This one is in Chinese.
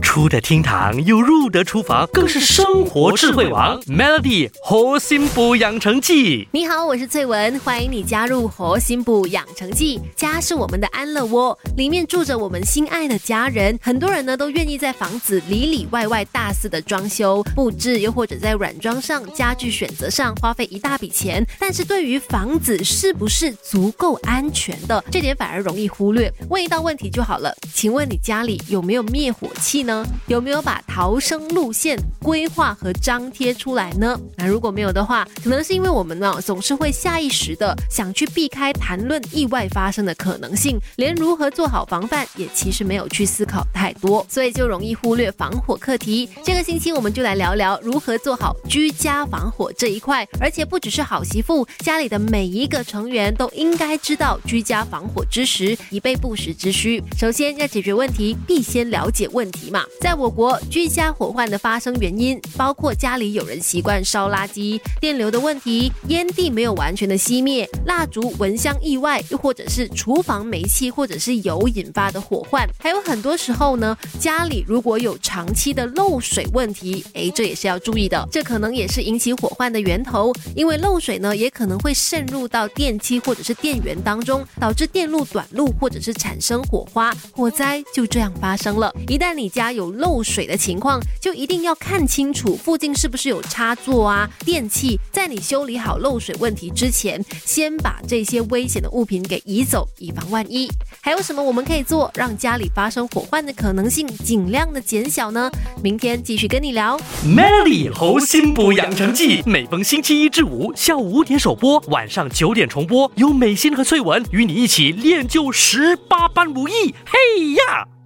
出得厅堂又入得厨房，更是生活智慧王。Melody 活心补养成记，你好，我是翠文，欢迎你加入活心补养成记。家是我们的安乐窝，里面住着我们心爱的家人。很多人呢都愿意在房子里里外外大肆的装修布置，又或者在软装上、家具选择上花费一大笔钱。但是对于房子是不是足够安全的，这点反而容易忽略。问一道问题就好了，请问你家里有没有灭火器呢？有没有把逃生路线规划和张贴出来呢？那如果没有的话，可能是因为我们呢总是会下意识的想去避开谈论意外发生的可能性，连如何做好防范也其实没有去思考太多，所以就容易忽略防火课题。这个星期我们就来聊聊如何做好居家防火这一块，而且不只是好媳妇，家里的每一个成员都应该知道居家防火知识，以备不时之需。首先要解决问题，必先了解问题嘛。在我国，居家火患的发生原因包括家里有人习惯烧垃圾、电流的问题、烟蒂没有完全的熄灭、蜡烛蚊香意外，又或者是厨房煤气或者是油引发的火患。还有很多时候呢，家里如果有长期的漏水问题，哎，这也是要注意的。这可能也是引起火患的源头，因为漏水呢，也可能会渗入到电器或者是电源当中，导致电路短路或者是产生火花，火灾就这样发生了。一旦你家家有漏水的情况，就一定要看清楚附近是不是有插座啊、电器。在你修理好漏水问题之前，先把这些危险的物品给移走，以防万一。还有什么我们可以做，让家里发生火患的可能性尽量的减小呢？明天继续跟你聊。Melody 猴心补养成记，每逢星期一至五下午五点首播，晚上九点重播，有美心和翠文与你一起练就十八般武艺。嘿呀！